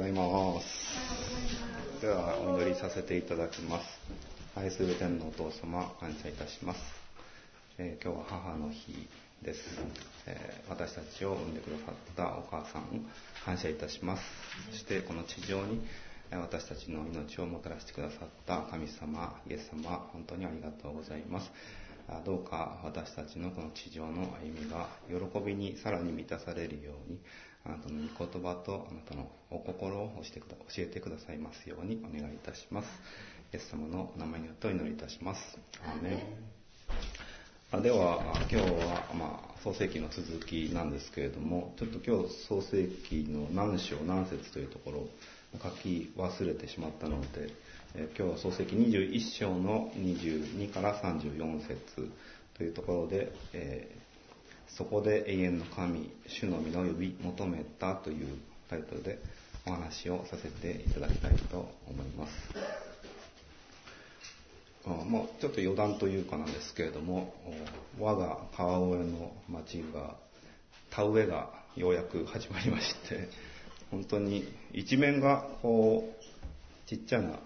ございます。では、お祈りさせていただきます。愛する天のお父様、感謝いたします。えー今日は母の日です、えー私たちを産んでくださったお母さんを感謝いたします。そして、この地上にえ私たちの命をもたらしてくださった神様、イエス様、本当にありがとうございます。あどうか私たちのこの地上の歩みが喜びにさらに満たされるようにあなたの御言葉とあなたのお心を教えてくだ教えてくださいますようにお願いいたします。イエス様のお名前によってお祈りいたします。アーメン。あではあ今日は、まあ、創世記の続きなんですけれどもちょっと今日創世記の何章何節というところを書き忘れてしまったので、えー今日は創世記21章の22から34節というところで、えーそこで永遠の神、主の皆を呼び求めたというタイトルでお話をさせていただきたいと思います。あまあ、ちょっと余談というかなんですけれども、我が川越の町が、田植えがようやく始まりまして、本当に一面がこう、ちっちゃな、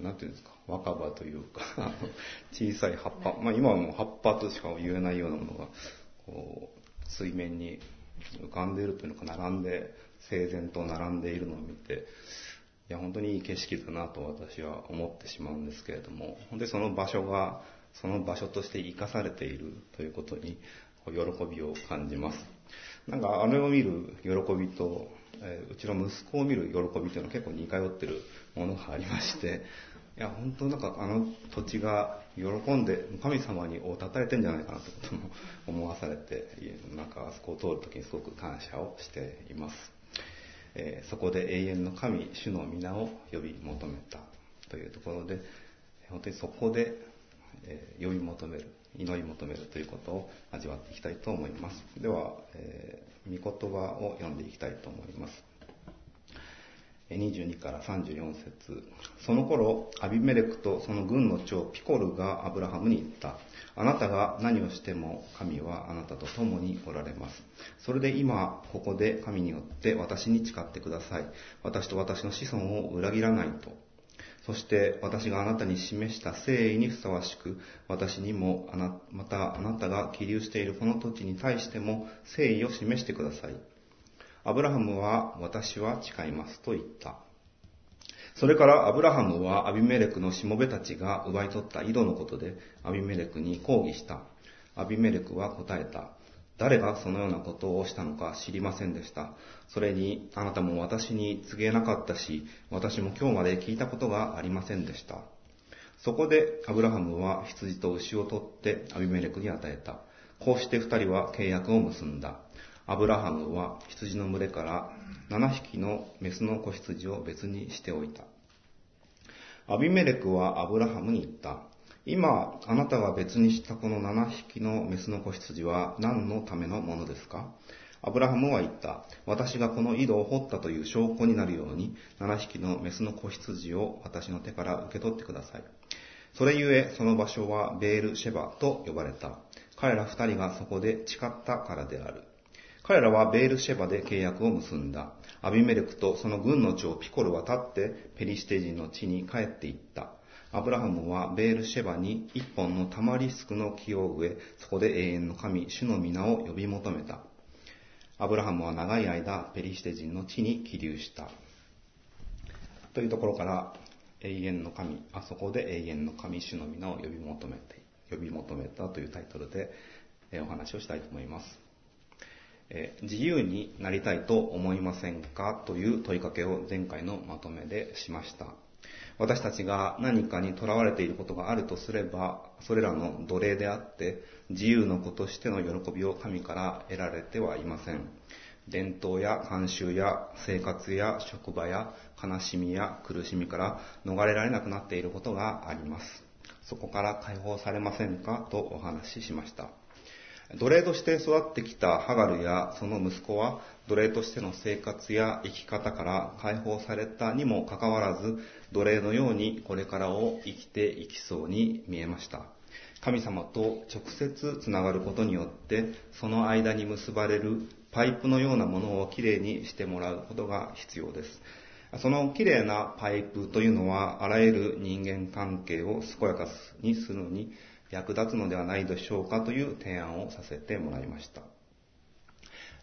なんていうんですか、若葉というか、小さい葉っぱ、まあ今はもう葉っぱとしか言えないようなものが、こう、水面に浮かんでいるというのか、並んで、整然と並んでいるのを見て、いや、本当にいい景色だなと私は思ってしまうんですけれども、本当にその場所が、その場所として生かされているということに、喜びを感じます。なんか、あれを見る喜びと、えうちの息子を見る喜びというのは結構似通ってるものがありまして、いや、本当なんかあの土地が喜んで、神様にを称えてんじゃないかなということも思わされて、いえなんかあそこを通るときにすごく感謝をしています。えーそこで永遠の神、主の皆を呼び求めたというところで、本当にそこで、え呼び求める、祈り求めるということを味わっていきたいと思います。では、えー御言葉を読んでいきたいと思います。22から34節その頃、アビメレクとその軍の長ピコルがアブラハムに言った。あなたが何をしても神はあなたと共におられます。それで今、ここで神によって私に誓ってください。私と私の子孫を裏切らないと。そして私があなたに示した誠意にふさわしく、私にも、またあなたが起立しているこの土地に対しても誠意を示してください。アブラハムは私は誓いますと言った。それからアブラハムはアビメレクのしもべたちが奪い取った井戸のことでアビメレクに抗議した。アビメレクは答えた。誰がそのようなことをしたのか知りませんでした。それにあなたも私に告げなかったし、私も今日まで聞いたことがありませんでした。そこでアブラハムは羊と牛を取ってアビメレクに与えた。こうして二人は契約を結んだ。アブラハムは羊の群れから7匹のメスの子羊を別にしておいた。アビメレクはアブラハムに言った。今、あなたが別にしたこの7匹のメスの子羊は何のためのものですか？アブラハムは言った。私がこの井戸を掘ったという証拠になるように、7匹のメスの子羊を私の手から受け取ってください。それゆえ、その場所はベールシェバと呼ばれた。彼ら二人がそこで誓ったからである。彼らはベールシェバで契約を結んだ。アビメレクとその軍の長ピコルは立ってペリシテ人の地に帰っていった。アブラハムはベールシェバに一本のタマリスクの木を植え、そこで永遠の神、主の皆を呼び求めた。アブラハムは長い間ペリシテ人の地に起立した。というところから、永遠の神、あそこで永遠の神、主の皆を呼び求めて、呼び求めたというタイトルでお話をしたいと思います。え自由になりたいと思いませんかという問いかけを前回のまとめでしました。私たちが何かにとらわれていることがあるとすれば、それらの奴隷であって、自由の子としての喜びを神から得られてはいません。伝統や慣習や生活や職場や悲しみや苦しみから逃れられなくなっていることがあります。そこから解放されませんかとお話ししました。奴隷として育ってきたハガルやその息子は奴隷としての生活や生き方から解放されたにもかかわらず奴隷のようにこれからを生きていきそうに見えました。神様と直接つながることによってその間に結ばれるパイプのようなものをきれいにしてもらうことが必要ですそのきれいなパイプというのはあらゆる人間関係を健やかにするのに役立つのではないでしょうかという提案をさせてもらいました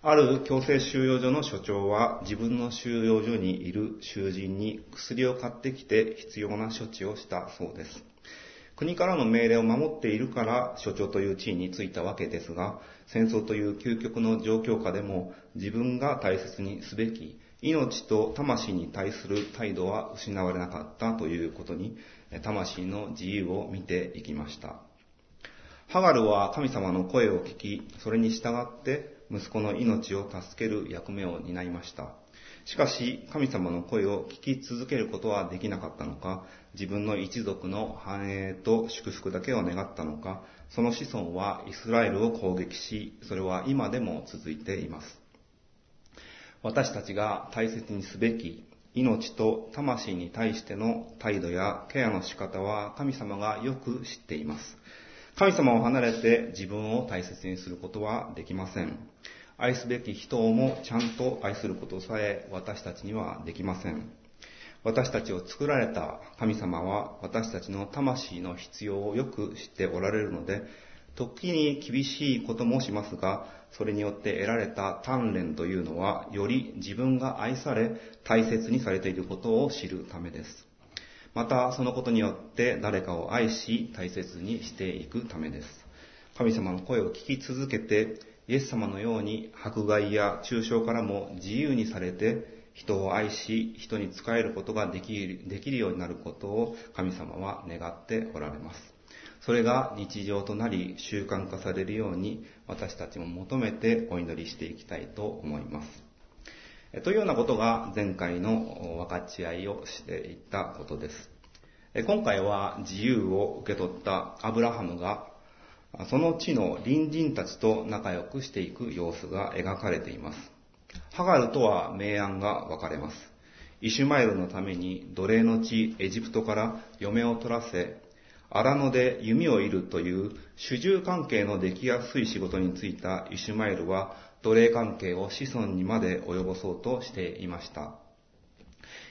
ある強制収容所の所長は自分の収容所にいる囚人に薬を買ってきて必要な処置をしたそうです。国からの命令を守っているから所長という地位についたわけですが、戦争という究極の状況下でも自分が大切にすべき命と魂に対する態度は失われなかったということに、魂の自由を見ていきました。ハガルは神様の声を聞き、それに従って息子の命を助ける役目を担いました。しかし、神様の声を聞き続けることはできなかったのか、自分の一族の繁栄と祝福だけを願ったのか、その子孫はイスラエルを攻撃し、それは今でも続いています。私たちが大切にすべき命と魂に対しての態度やケアの仕方は神様がよく知っています。神様を離れて自分を大切にすることはできません。愛すべき人をもちゃんと愛することさえ私たちにはできません。私たちを作られた神様は私たちの魂の必要をよく知っておられるので、時に厳しいこともしますが、それによって得られた鍛錬というのは、より自分が愛され、大切にされていることを知るためです。またそのことによって誰かを愛し大切にしていくためです。神様の声を聞き続けてイエス様のように迫害や抽象からも自由にされて人を愛し人に仕えることができるできるようになることを神様は願っておられます。それが日常となり習慣化されるように私たちも求めてお祈りしていきたいと思います。というようなことが前回の分かち合いをしていったことです。今回は自由を受け取ったアブラハムがその地の隣人たちと仲良くしていく様子が描かれています。ハガルとは明暗が分かれます。イシュマエルのために奴隷の地エジプトから嫁を取らせ、荒野で弓を射るという主従関係のできやすい仕事に就いたイシュマエルは奴隷関係を子孫にまで及ぼそうとしていました。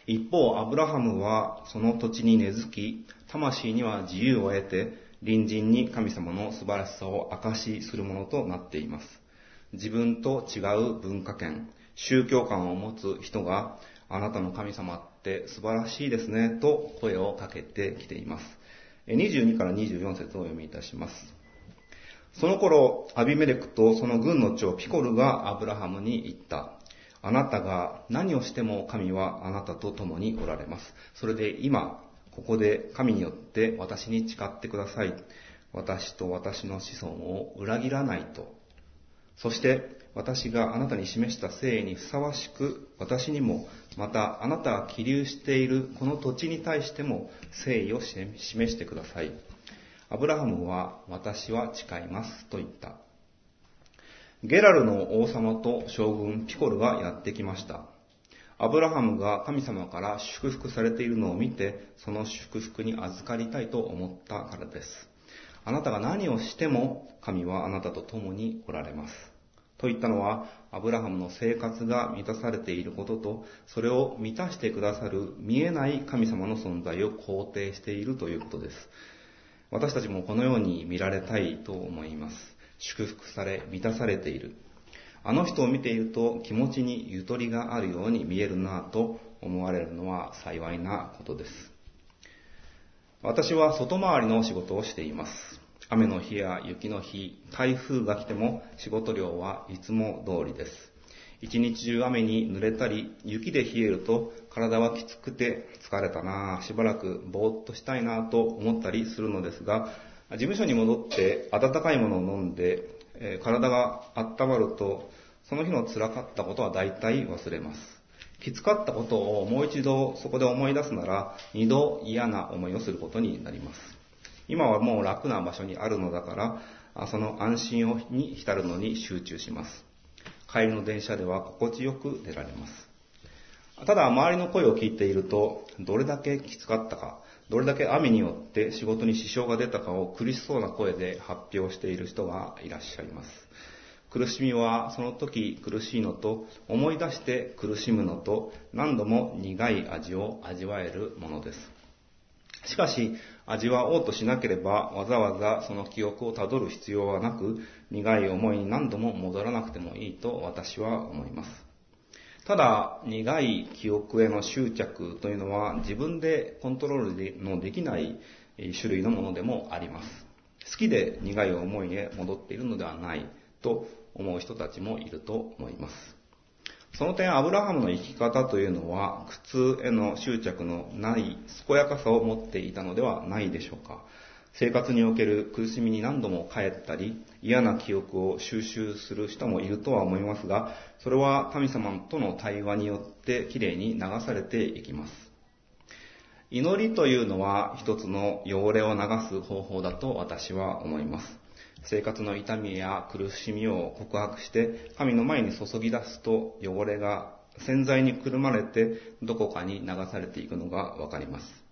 一方、アブラハムはその土地に根付き、魂には自由を得て、隣人に神様の素晴らしさを証しするものとなっています。自分と違う文化圏、宗教観を持つ人が、あなたの神様って素晴らしいですね、と声をかけてきています。22から24節をお読みいたします。その頃、アビメレクとその軍の長ピコルがアブラハムに言った。あなたが何をしても神はあなたと共におられます。それで今、ここで神によって私に誓ってください。私と私の子孫を裏切らないと。そして私があなたに示した誠意にふさわしく私にもまたあなたが起立しているこの土地に対しても誠意を示してください。アブラハムは私は誓いますと言った。ゲラルの王様と将軍ピコルがやってきました。アブラハムが神様から祝福されているのを見て、その祝福に預かりたいと思ったからです。あなたが何をしても神はあなたと共におられます。と言ったのは、アブラハムの生活が満たされていることと、それを満たしてくださる見えない神様の存在を肯定しているということです。私たちもこのように見られたいと思います。祝福され、満たされている。あの人を見ていると気持ちにゆとりがあるように見えるなぁと思われるのは幸いなことです。私は外回りの仕事をしています。雨の日や雪の日、台風が来ても仕事量はいつも通りです。一日中雨に濡れたり、雪で冷えると体はきつくて疲れたな、しばらくぼーっとしたいなと思ったりするのですが、事務所に戻って温かいものを飲んで、え、体が温まると、その日の辛かったことは大体忘れます。きつかったことをもう一度そこで思い出すなら、二度嫌な思いをすることになります。今はもう楽な場所にあるのだから、その安心に浸るのに集中します。帰りの電車では心地よく出られます。ただ、周りの声を聞いていると、どれだけきつかったか、どれだけ雨によって仕事に支障が出たかを苦しそうな声で発表している人がいらっしゃいます。苦しみはその時苦しいのと思い出して苦しむのと何度も苦い味を味わえるものです。しかし、味わおうとしなければわざわざその記憶をたどる必要はなく、苦い思いに何度も戻らなくてもいいと私は思います。ただ、苦い記憶への執着というのは自分でコントロールのできない種類のものでもあります。好きで苦い思いへ戻っているのではないと思う人たちもいると思います。その点、アブラハムの生き方というのは、苦痛への執着のない健やかさを持っていたのではないでしょうか。生活における苦しみに何度も帰ったり、嫌な記憶を収集する人もいるとは思いますが、それは神様との対話によってきれいに流されていきます。祈りというのは一つの汚れを流す方法だと私は思います。生活の痛みや苦しみを告白して神の前に注ぎ出すと汚れが洗剤にくるまれてどこかに流されていくのがわかります。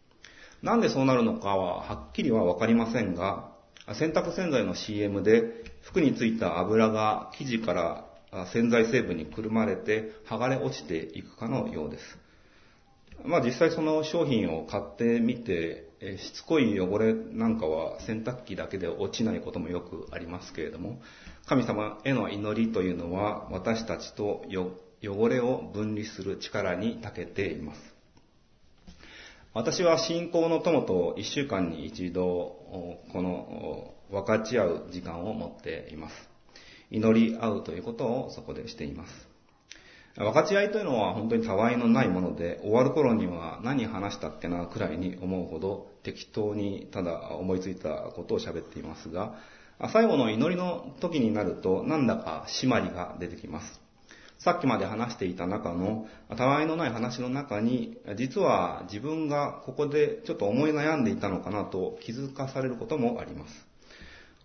なんでそうなるのかははっきりはわかりませんが、洗濯洗剤の CM で服についた油が生地から洗剤成分にくるまれて剥がれ落ちていくかのようです。まあ実際その商品を買ってみて、えしつこい汚れなんかは洗濯機だけで落ちないこともよくありますけれども、神様への祈りというのは私たちと汚れを分離する力に長けています。私は信仰の友と一週間に一度、この分かち合う時間を持っています。祈り合うということをそこでしています。分かち合いというのは本当にたわいのないもので、終わる頃には何話したっけなくらいに思うほど適当にただ思いついたことを喋っていますが、最後の祈りの時になるとなんだか締まりが出てきます。さっきまで話していた中の、たわいのない話の中に、実は自分がここでちょっと思い悩んでいたのかなと気づかされることもあります。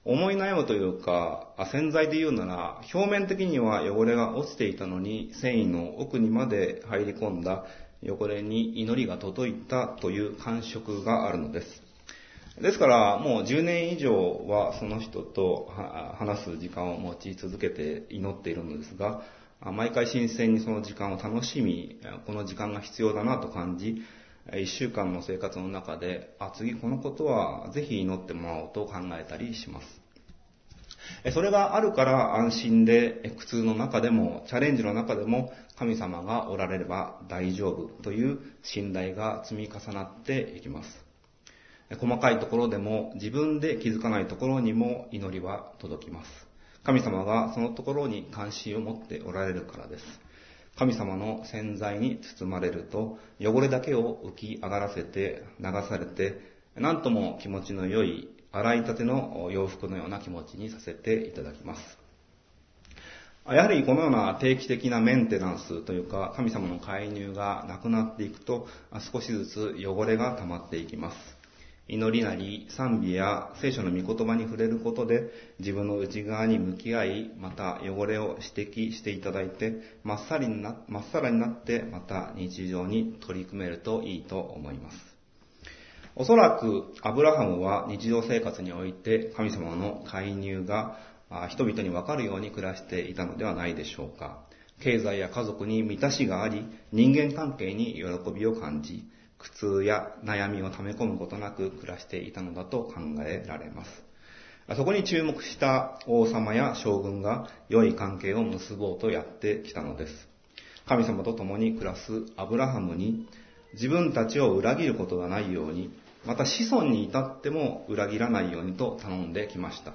思い悩むというか、洗剤で言うなら、表面的には汚れが落ちていたのに、繊維の奥にまで入り込んだ汚れに祈りが届いたという感触があるのです。ですから、もう10年以上はその人と話す時間を持ち続けて祈っているのですが、毎回新鮮にその時間を楽しみ、この時間が必要だなと感じ、一週間の生活の中で、あ、次このことはぜひ祈ってもらおうと考えたりします。それがあるから安心で苦痛の中でも、チャレンジの中でも神様がおられれば大丈夫という信頼が積み重なっていきます。細かいところでも自分で気づかないところにも祈りは届きます。神様がそのところに関心を持っておられるからです。神様の洗剤に包まれると、汚れだけを浮き上がらせて流されて、なんとも気持ちの良い洗いたての洋服のような気持ちにさせていただきます。やはりこのような定期的なメンテナンスというか、神様の介入がなくなっていくと、少しずつ汚れが溜まっていきます。祈りなり賛美や聖書の御言葉に触れることで自分の内側に向き合い、また汚れを指摘していただいて、まっさらになまっさらになってまた日常に取り組めるといいと思います。おそらくアブラハムは日常生活において神様の介入が人々にわかるように暮らしていたのではないでしょうか。経済や家族に満たしがあり、人間関係に喜びを感じ、苦痛や悩みを溜め込むことなく暮らしていたのだと考えられます。そこに注目した王様や将軍が良い関係を結ぼうとやってきたのです。神様と共に暮らすアブラハムに自分たちを裏切ることがないように、また子孫に至っても裏切らないようにと頼んできました。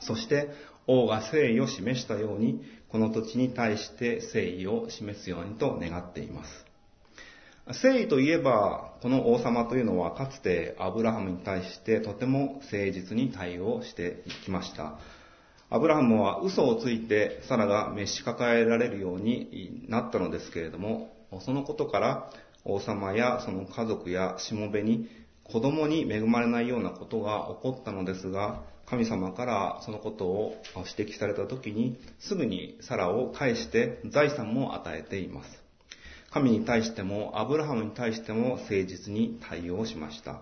そして王が誠意を示したように、この土地に対して誠意を示すようにと願っています。誠意といえば、この王様というのはかつてアブラハムに対してとても誠実に対応していきました。アブラハムは嘘をついてサラが召し抱えられるようになったのですけれども、そのことから王様やその家族やしもべに子供に恵まれないようなことが起こったのですが、神様からそのことを指摘された時にすぐにサラを返して財産も与えています。神に対してもアブラハムに対しても誠実に対応しました。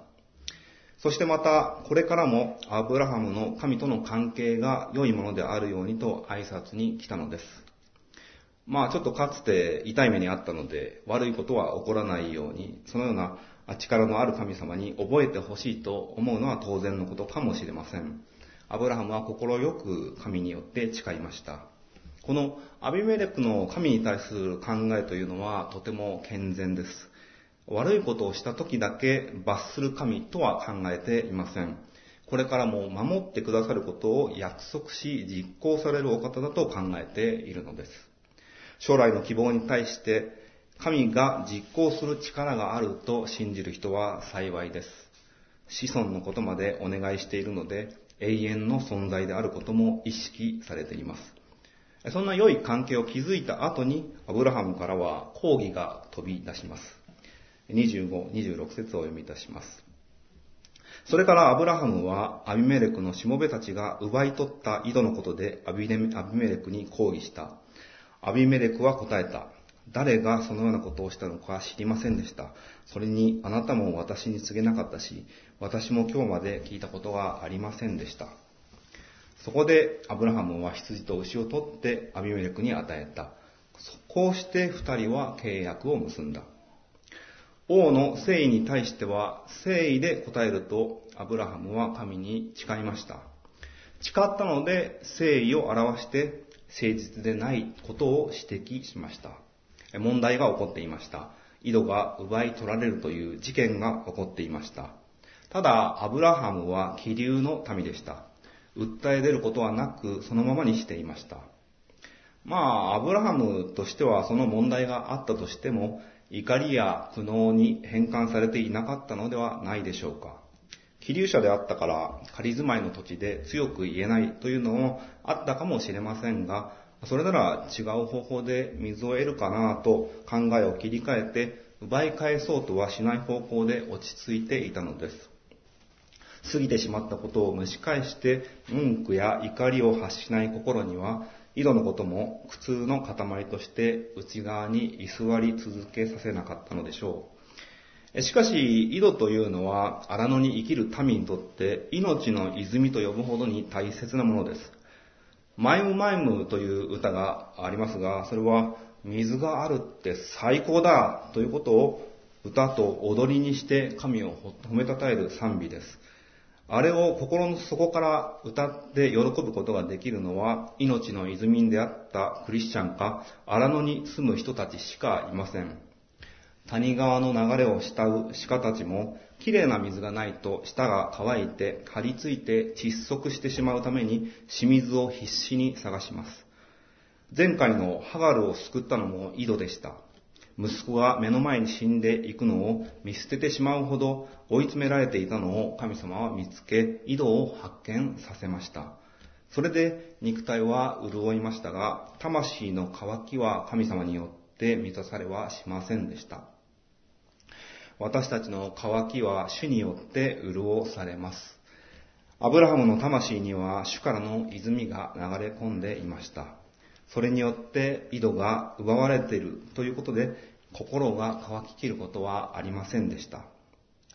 そしてまた、これからもアブラハムの神との関係が良いものであるようにと挨拶に来たのです。まあちょっとかつて痛い目にあったので、悪いことは起こらないように、そのような力のある神様に覚えてほしいと思うのは当然のことかもしれません。アブラハムは心よく神によって誓いました。このアビメレクの神に対する考えというのはとても健全です。悪いことをした時だけ罰する神とは考えていません。これからも守ってくださることを約束し実行されるお方だと考えているのです。将来の希望に対して神が実行する力があると信じる人は幸いです。子孫のことまでお願いしているので永遠の存在であることも意識されています。そんな良い関係を築いた後にアブラハムからは抗議が飛び出します。25、26節を読みいたします。それからアブラハムはアビメレクのしもべたちが奪い取った井戸のことでアビメレクに抗議した。アビメレクは答えた。誰がそのようなことをしたのか知りませんでした。それにあなたも私に告げなかったし、私も今日まで聞いたことがありませんでした。そこでアブラハムは羊と牛を取ってアビメレクに与えた。こうして二人は契約を結んだ。王の誠意に対しては誠意で答えるとアブラハムは神に誓いました。誓ったので誠意を表して誠実でないことを指摘しました。問題が起こっていました。井戸が奪い取られるという事件が起こっていました。ただ、アブラハムは気流の民でした。訴え出ることはなく、そのままにしていました。まあ、アブラハムとしてはその問題があったとしても、怒りや苦悩に変換されていなかったのではないでしょうか。気流者であったから仮住まいの土地で強く言えないというのもあったかもしれませんが、それなら違う方法で水を得るかなと考えを切り替えて奪い返そうとはしない方向で落ち着いていたのです。過ぎてしまったことを蒸し返して文句や怒りを発しない心には井戸のことも苦痛の塊として内側に居座り続けさせなかったのでしょう。しかし、井戸というのは荒野に生きる民にとって命の泉と呼ぶほどに大切なものです。マイムマイムという歌がありますが、それは水があるって最高だということを歌と踊りにして神を褒めたたえる賛美です。あれを心の底から歌って喜ぶことができるのは、命の泉であったクリスチャンか、荒野に住む人たちしかいません。谷川の流れを慕う鹿たちも、綺麗な水がないと舌が乾いて張り付いて窒息してしまうために、清水を必死に探します。前回のハガルを救ったのも井戸でした。息子が目の前に死んでいくのを見捨ててしまうほど追い詰められていたのを神様は見つけ、井戸を発見させました。それで肉体は潤いましたが、魂の渇きは神様によって満たされはしませんでした。私たちの渇きは主によって潤されます。アブラハムの魂には主からの泉が流れ込んでいました。それによって井戸が奪われているということで、心が乾ききることはありませんでした。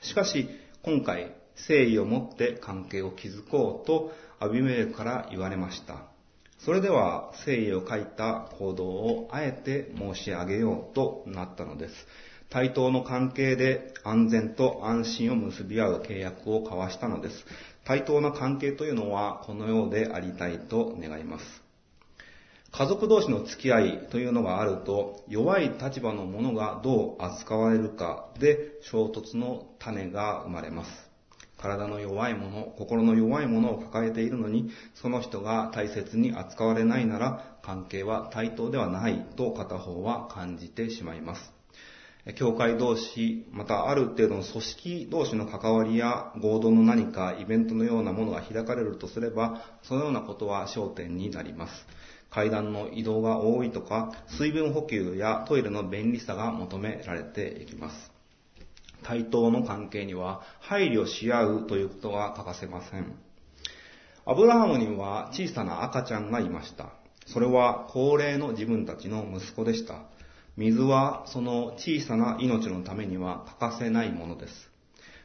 しかし、今回、誠意を持って関係を築こうとアビメレクから言われました。それでは誠意を書いた行動をあえて申し上げようとなったのです。対等の関係で安全と安心を結び合う契約を交わしたのです。対等な関係というのはこのようでありたいと願います。家族同士の付き合いというのがあると、弱い立場の者がどう扱われるかで衝突の種が生まれます。体の弱いもの、心の弱いものを抱えているのに、その人が大切に扱われないなら、関係は対等ではないと片方は感じてしまいます。教会同士、またある程度の組織同士の関わりや合同の何かイベントのようなものが開かれるとすれば、そのようなことは焦点になります。階段の移動が多いとか、水分補給やトイレの便利さが求められていきます。対等の関係には配慮し合うということが欠かせません。アブラハムには小さな赤ちゃんがいました。それは高齢の自分たちの息子でした。水はその小さな命のためには欠かせないものです。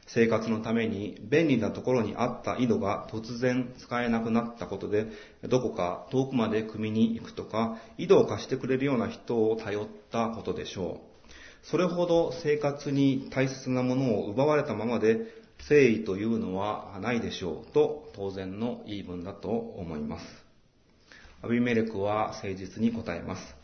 生活のために便利なところにあった井戸が突然使えなくなったことで、どこか遠くまで汲みに行くとか、井戸を貸してくれるような人を頼ったことでしょう。それほど生活に大切なものを奪われたままで、誠意というのはないでしょうと当然の言い分だと思います。アビメレクは誠実に答えます。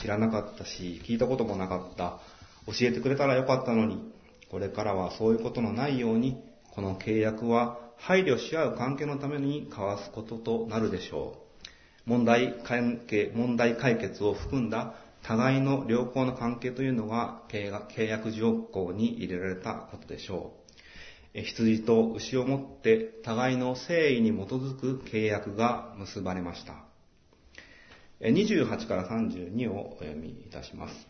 知らなかったし、聞いたこともなかった。教えてくれたらよかったのに、これからはそういうことのないように、この契約は配慮し合う関係のために交わすこととなるでしょう。問題関係、問題解決を含んだ互いの良好な関係というのが契約条項に入れられたことでしょう。羊と牛をもって互いの誠意に基づく契約が結ばれました。28から32をお読みいたします。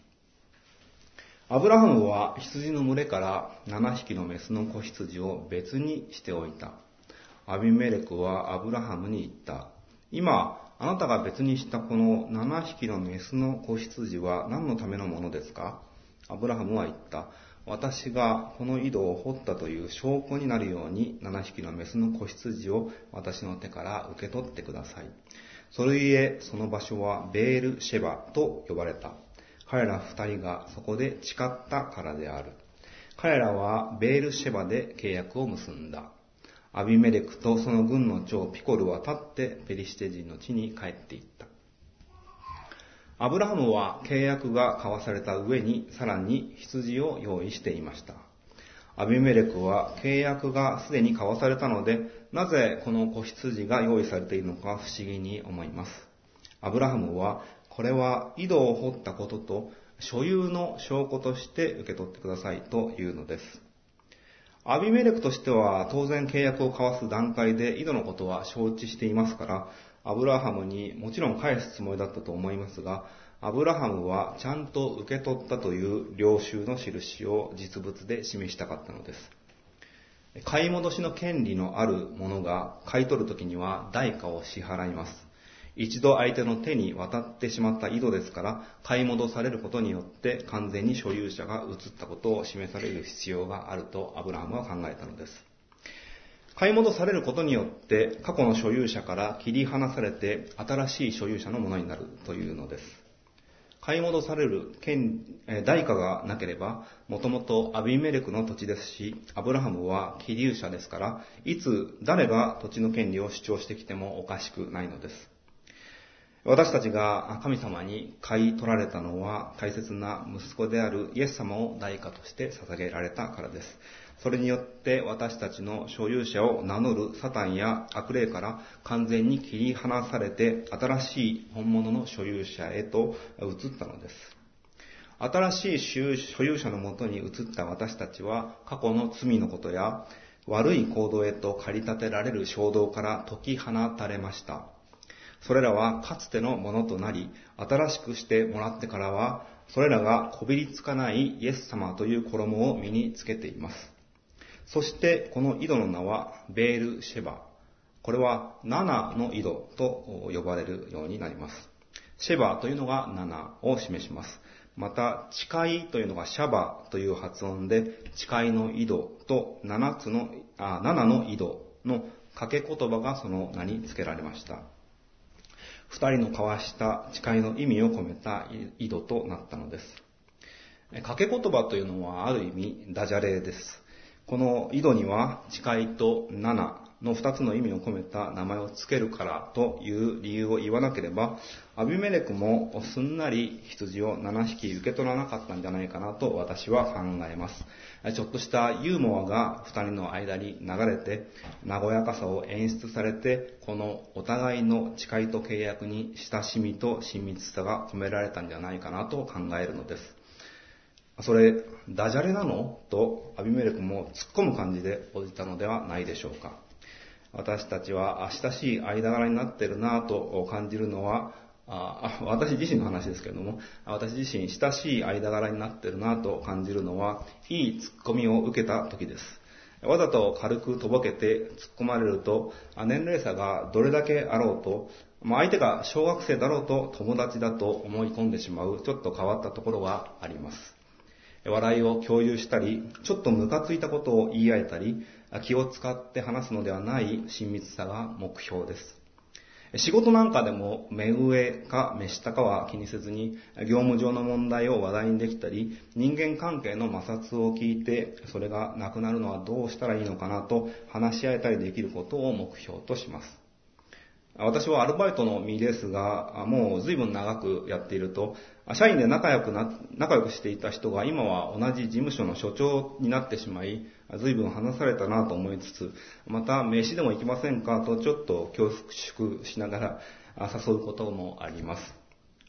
アブラハムは羊の群れから7匹のメスの子羊を別にしておいた。アビメレクはアブラハムに言った。今、あなたが別にしたこの7匹のメスの子羊は何のためのものですか？アブラハムは言った。私がこの井戸を掘ったという証拠になるように7匹のメスの子羊を私の手から受け取ってください。それゆえその場所はベールシェバと呼ばれた。彼ら二人がそこで誓ったからである。彼らはベールシェバで契約を結んだ。アビメレクとその軍の長ピコルは立ってペリシテ人の地に帰っていった。アブラハムは契約が交わされた上にさらに羊を用意していました。アビメレクは契約がすでに交わされたので、なぜこの子羊が用意されているのか不思議に思います。アブラハムは、これは井戸を掘ったことと所有の証拠として受け取ってくださいというのです。アビメレクとしては当然契約を交わす段階で井戸のことは承知していますから、アブラハムにもちろん返すつもりだったと思いますが、アブラハムはちゃんと受け取ったという領収の印を実物で示したかったのです。買い戻しの権利のある者が買い取るときには代価を支払います。一度相手の手に渡ってしまった井戸ですから、買い戻されることによって完全に所有者が移ったことを示される必要があるとアブラハムは考えたのです。買い戻されることによって過去の所有者から切り離されて新しい所有者のものになるというのです。買い戻される権代価がなければ、もともとアビメレクの土地ですし、アブラハムは起立者ですから、いつ誰が土地の権利を主張してきてもおかしくないのです。私たちが神様に買い取られたのは大切な息子であるイエス様を代価として捧げられたからです。それによって私たちの所有者を名乗るサタンや悪霊から完全に切り離されて新しい本物の所有者へと移ったのです。新しい所有者のもとに移った私たちは過去の罪のことや悪い行動へと駆り立てられる衝動から解き放たれました。それらはかつてのものとなり、新しくしてもらってからは、それらがこびりつかないイエス様という衣を身につけています。そしてこの井戸の名はベールシェバ。これは7の井戸と呼ばれるようになります。シェバというのが7を示します。また、誓いというのがシャバという発音で、誓いの井戸と7つの、あ7の井戸の掛け言葉がその名に付けられました。二人の交わした誓いの意味を込めた井戸となったのです。掛け言葉というのはある意味ダジャレです。この井戸には誓いと七の二つの意味を込めた名前を付けるからという理由を言わなければ、アビメレクもすんなり羊を7匹受け取らなかったんじゃないかなと私は考えます。ちょっとしたユーモアが二人の間に流れて、和やかさを演出されて、このお互いの誓いと契約に親しみと親密さが込められたんじゃないかなと考えるのです。それ、ダジャレなの？とアビメレクも突っ込む感じで応じたのではないでしょうか。私たちは親しい間柄になってるなぁと感じるのは、あ私自身の話ですけれども、私自身親しい間柄になってるなと感じるのは、いいツッコミを受けた時です。わざと軽くとぼけて突っ込まれると、年齢差がどれだけあろうと、まあ、相手が小学生だろうと友達だと思い込んでしまうちょっと変わったところがあります。笑いを共有したり、ちょっとムカついたことを言い合えたり、気を使って話すのではない親密さが目標です。仕事なんかでも目上か目下かは気にせずに業務上の問題を話題にできたり人間関係の摩擦を聞いてそれがなくなるのはどうしたらいいのかなと話し合えたりできることを目標とします。私はアルバイトの身ですが、もう随分長くやっていると、社員で仲良くな、仲良くしていた人が今は同じ事務所の所長になってしまい、随分話されたなと思いつつ、また飯でも行きませんかとちょっと恐縮しながら誘うこともあります。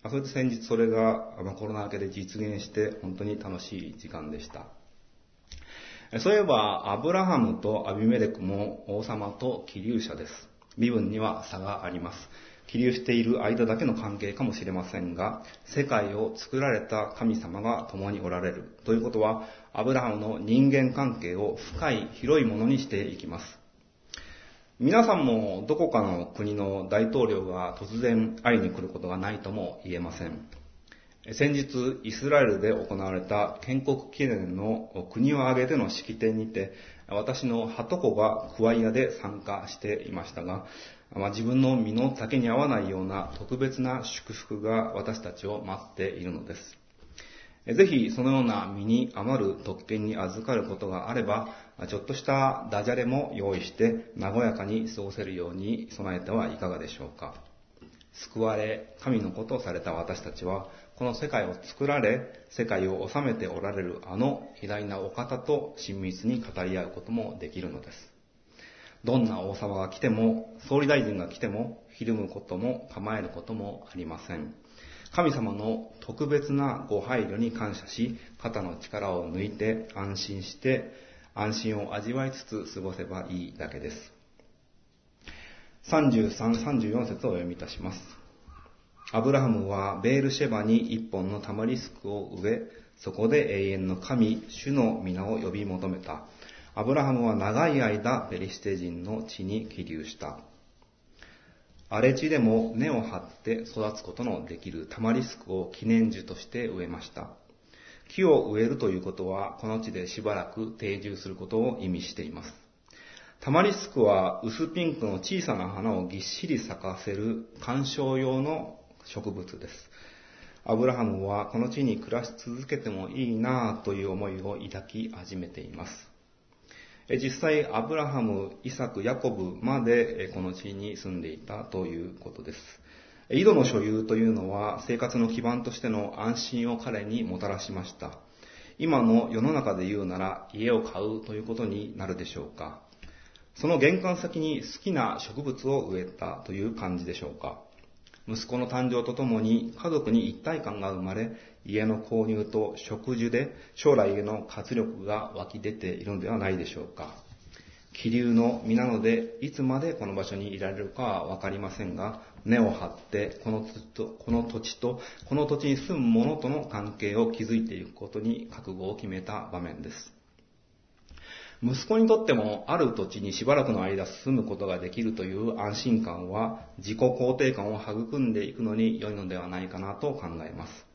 それで先日それがコロナ明けで実現して本当に楽しい時間でした。そういえば、アブラハムとアビメレクも王様と気流者です。身分には差があります。起立している間だけの関係かもしれませんが、世界を作られた神様が共におられるということは、アブラハムの人間関係を深い広いものにしていきます。皆さんもどこかの国の大統領が突然会いに来ることがないとも言えません。先日、イスラエルで行われた建国記念の国を挙げての式典にて、私のハトコがクワイアで参加していましたが、まあ、自分の身の丈に合わないような特別な祝福が私たちを待っているのです。ぜひそのような身に余る特権に預かることがあれば、ちょっとしたダジャレも用意して和やかに過ごせるように備えてはいかがでしょうか。救われ、神のことをされた私たちは、この世界を作られ、世界を治めておられるあの偉大なお方と親密に語り合うこともできるのです。どんな王様が来ても、総理大臣が来ても、ひるむことも構えることもありません。神様の特別なご配慮に感謝し、肩の力を抜いて安心して、安心を味わいつつ過ごせばいいだけです。33、34節をお読みいたします。アブラハムはベールシェバに一本のタマリスクを植え、そこで永遠の神、主の皆を呼び求めた。アブラハムは長い間ペリシテ人の地に起立した。荒れ地でも根を張って育つことのできるタマリスクを記念樹として植えました。木を植えるということは、この地でしばらく定住することを意味しています。タマリスクは薄ピンクの小さな花をぎっしり咲かせる観賞用の植物です。アブラハムはこの地に暮らし続けてもいいなぁという思いを抱き始めています。実際、アブラハム、イサク、ヤコブまでこの地に住んでいたということです。井戸の所有というのは生活の基盤としての安心を彼にもたらしました。今の世の中で言うなら家を買うということになるでしょうか。その玄関先に好きな植物を植えたという感じでしょうか。息子の誕生とともに家族に一体感が生まれ、家の購入と植樹で将来への活力が湧き出ているのではないでしょうか。気流の身なので、いつまでこの場所にいられるかはわかりませんが、根を張ってこの土と、この土地と、この土地に住む者との関係を築いていくことに覚悟を決めた場面です。息子にとってもある土地にしばらくの間住むことができるという安心感は自己肯定感を育んでいくのに良いのではないかなと考えます。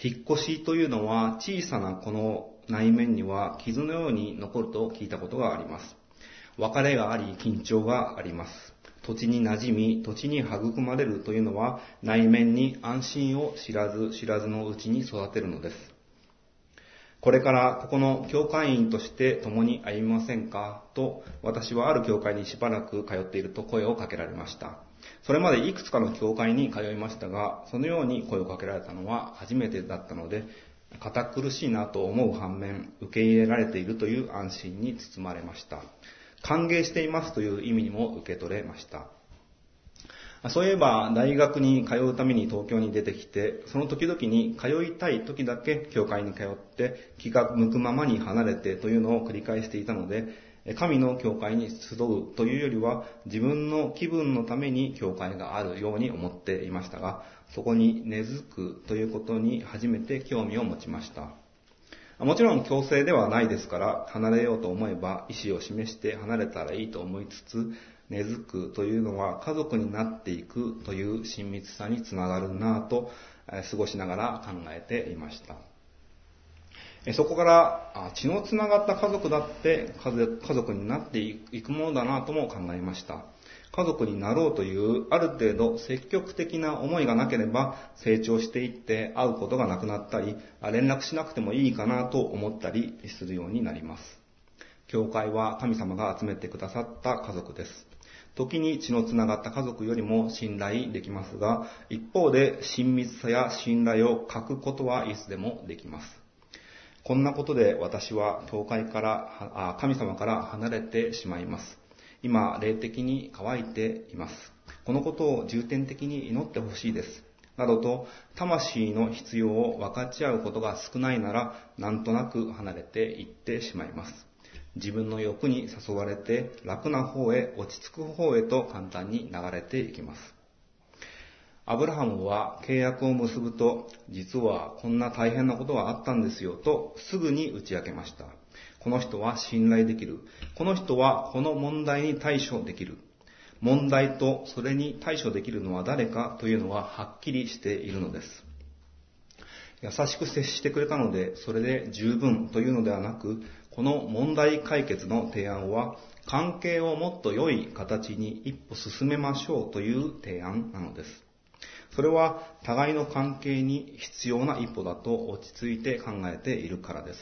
引っ越しというのは小さなこの内面には傷のように残ると聞いたことがあります。別れがあり緊張があります。土地に馴染み、土地に育まれるというのは内面に安心を知らず知らずのうちに育てるのです。これからここの教会員として共に歩みませんか？と私はある教会にしばらく通っていると声をかけられました。それまでいくつかの教会に通いましたが、そのように声をかけられたのは初めてだったので、堅苦しいなと思う反面、受け入れられているという安心に包まれました。歓迎していますという意味にも受け取れました。そういえば、大学に通うために東京に出てきて、その時々に通いたい時だけ教会に通って、気が向くままに離れてというのを繰り返していたので、神の教会に集うというよりは、自分の気分のために教会があるように思っていましたが、そこに根付くということに初めて興味を持ちました。もちろん強制ではないですから、離れようと思えば意思を示して離れたらいいと思いつつ、根付くというのは家族になっていくという親密さにつながるなぁと過ごしながら考えていました。そこから血のつながった家族だって家族になっていくものだなとも考えました。家族になろうというある程度積極的な思いがなければ成長していって会うことがなくなったり、連絡しなくてもいいかなと思ったりするようになります。教会は神様が集めてくださった家族です。時に血のつながった家族よりも信頼できますが、一方で親密さや信頼を欠くことはいつでもできます。こんなことで私は教会から、神様から離れてしまいます。今、霊的に乾いています。このことを重点的に祈ってほしいです。などと、魂の必要を分かち合うことが少ないなら、なんとなく離れていってしまいます。自分の欲に誘われて楽な方へ落ち着く方へと簡単に流れていきます。アブラハムは契約を結ぶと、実はこんな大変なことがあったんですよとすぐに打ち明けました。この人は信頼できる。この人はこの問題に対処できる。問題とそれに対処できるのは誰かというのははっきりしているのです。優しく接してくれたので、それで十分というのではなく、この問題解決の提案は、関係をもっと良い形に一歩進めましょうという提案なのです。それは互いの関係に必要な一歩だと落ち着いて考えているからです。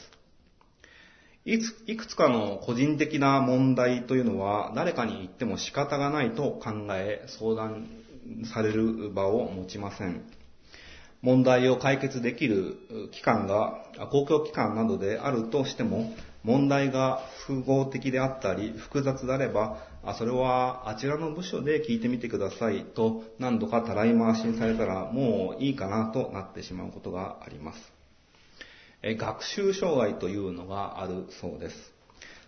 いくつかの個人的な問題というのは誰かに言っても仕方がないと考え相談される場を持ちません。問題を解決できる機関が公共機関などであるとしても問題が複合的であったり複雑であればあそれはあちらの部署で聞いてみてくださいと何度かたらい回しにされたらもういいかなとなってしまうことがあります。学習障害というのがあるそうです。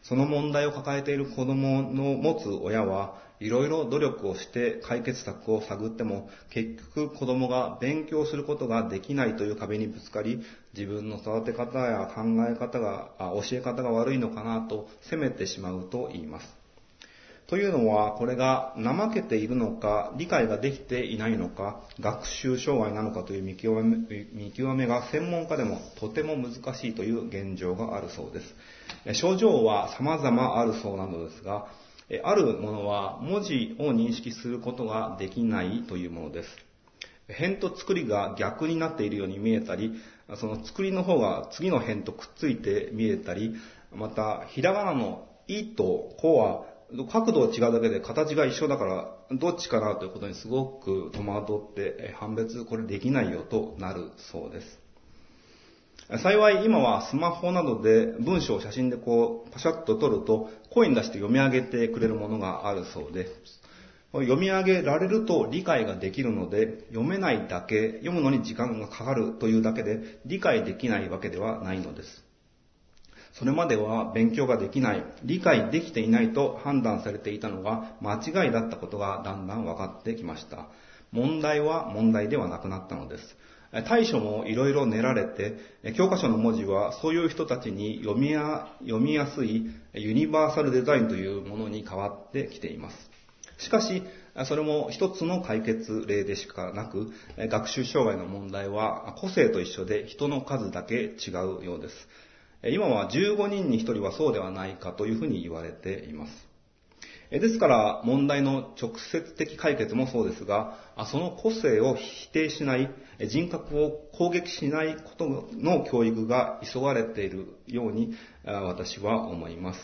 その問題を抱えている子供の持つ親はいろいろ努力をして解決策を探っても結局子供が勉強することができないという壁にぶつかり自分の育て方や考え方が教え方が悪いのかなと責めてしまうと言います。というのは、これが怠けているのか、理解ができていないのか、学習障害なのかという見極め見極めが専門家でもとても難しいという現状があるそうです。症状は様々あるそうなのですが、あるものは文字を認識することができないというものです。辺と作りが逆になっているように見えたり、その作りの方が次の辺とくっついて見えたり、また、ひらがなのいとこは角度が違うだけで形が一緒だから、どっちかなということにすごく戸惑って、判別これできないよとなるそうです。幸い今はスマホなどで文章を写真でこうパシャッと撮ると声に出して読み上げてくれるものがあるそうです、読み上げられると理解ができるので、読めないだけ、読むのに時間がかかるというだけで理解できないわけではないのです。それまでは勉強ができない、理解できていないと判断されていたのが間違いだったことがだんだん分かってきました。問題は問題ではなくなったのです。対処もいろいろ練られて、教科書の文字はそういう人たちに読みや読みやすいユニバーサルデザインというものに変わってきています。しかし、それも一つの解決例でしかなく、学習障害の問題は個性と一緒で人の数だけ違うようです。今は15人に1人はそうではないかというふうに言われています。ですから問題の直接的解決もそうですが、その個性を否定しない、人格を攻撃しないことの教育が急がれているように私は思います。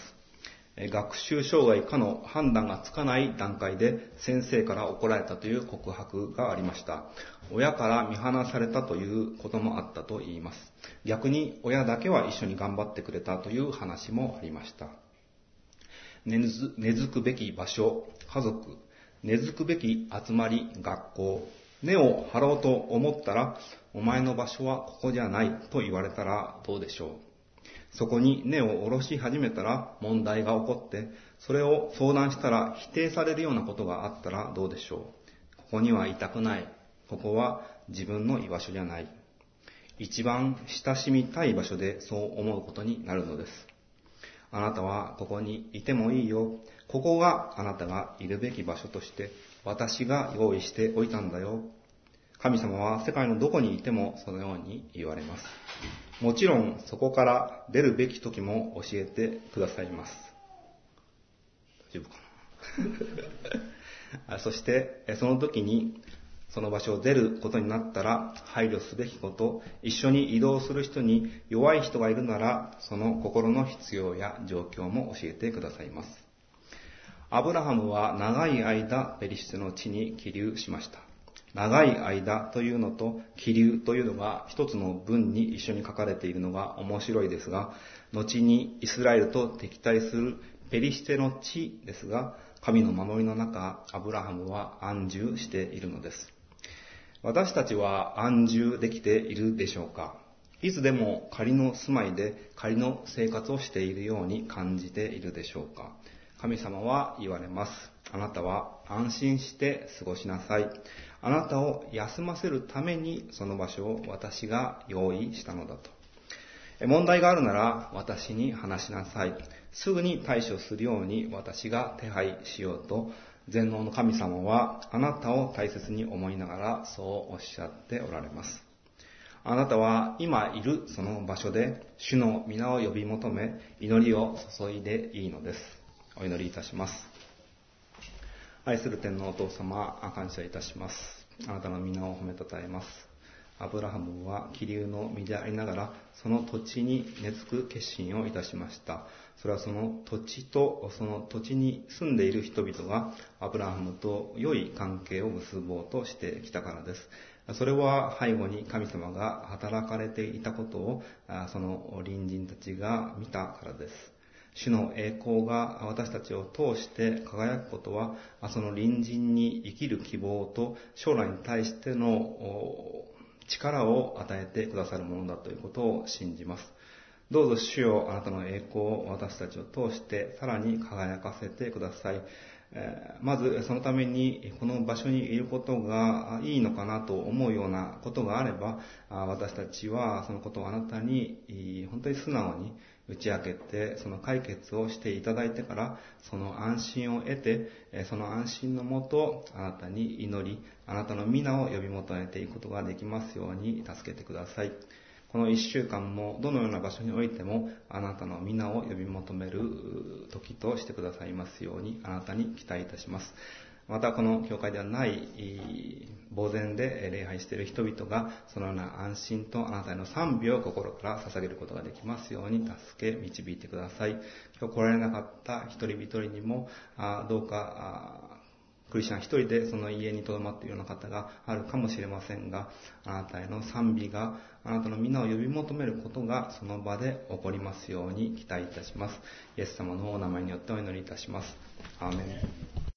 学習障害かの判断がつかない段階で先生から怒られたという告白がありました。親から見放されたということもあったと言います。逆に親だけは一緒に頑張ってくれたという話もありました。根付くべき場所、家族、根付くべき集まり、学校、根を張ろうと思ったら、お前の場所はここじゃないと言われたらどうでしょう？そこに根を下ろし始めたら問題が起こって、それを相談したら否定されるようなことがあったらどうでしょう？ここにはいたくない。ここは自分の居場所じゃない。一番親しみたい場所でそう思うことになるのです。あなたはここにいてもいいよ。ここがあなたがいるべき場所として私が用意しておいたんだよ。神様は世界のどこにいてもそのように言われます。もちろんそこから出るべき時も教えてくださいます。大丈夫かな？そして、その時にその場所を出ることになったら配慮すべきこと、一緒に移動する人に弱い人がいるなら、その心の必要や状況も教えてくださいます。アブラハムは長い間ペリシテの地に起立しました。長い間というのと気流というのが一つの文に一緒に書かれているのが面白いですが、後にイスラエルと敵対するペリシテの地ですが、神の守りの中、アブラハムは安住しているのです。私たちは安住できているでしょうか？いつでも仮の住まいで仮の生活をしているように感じているでしょうか？神様は言われます。あなたは安心して過ごしなさい。あなたを休ませるためにその場所を私が用意したのだと。問題があるなら私に話しなさい。すぐに対処するように私が手配しようと全能の神様はあなたを大切に思いながらそうおっしゃっておられます。あなたは今いるその場所で主の皆を呼び求め祈りを注いでいいのです。お祈りいたします。愛する天皇お父様、感謝いたします。あなたの皆を褒めたたえます。アブラハムは気流の身でありながら、その土地に根付く決心をいたしました。それはその土地とその土地に住んでいる人々がアブラハムと良い関係を結ぼうとしてきたからです。それは背後に神様が働かれていたことを、その隣人たちが見たからです。主の栄光が私たちを通して輝くことは、その隣人に生きる希望と将来に対しての力を与えてくださるものだということを信じます。どうぞ主よあなたの栄光を私たちを通してさらに輝かせてください。まずそのためにこの場所にいることがいいのかなと思うようなことがあれば私たちはそのことをあなたに本当に素直に打ち明けてその解決をしていただいてからその安心を得てその安心のもとあなたに祈りあなたの皆を呼び求めていくことができますように助けてください。この一週間もどのような場所においてもあなたの皆を呼び求める時としてくださいますようにあなたに期待いたします。またこの教会ではない呆然で礼拝している人々がそのような安心とあなたへの賛美を心から捧げることができますように助け導いてください。今日来られなかった一人一人にもどうかクリスチャン一人でその家に留まっているような方があるかもしれませんが、あなたへの賛美が、あなたの皆を呼び求めることがその場で起こりますように期待いたします。イエス様のお名前によってお祈りいたします。アーメン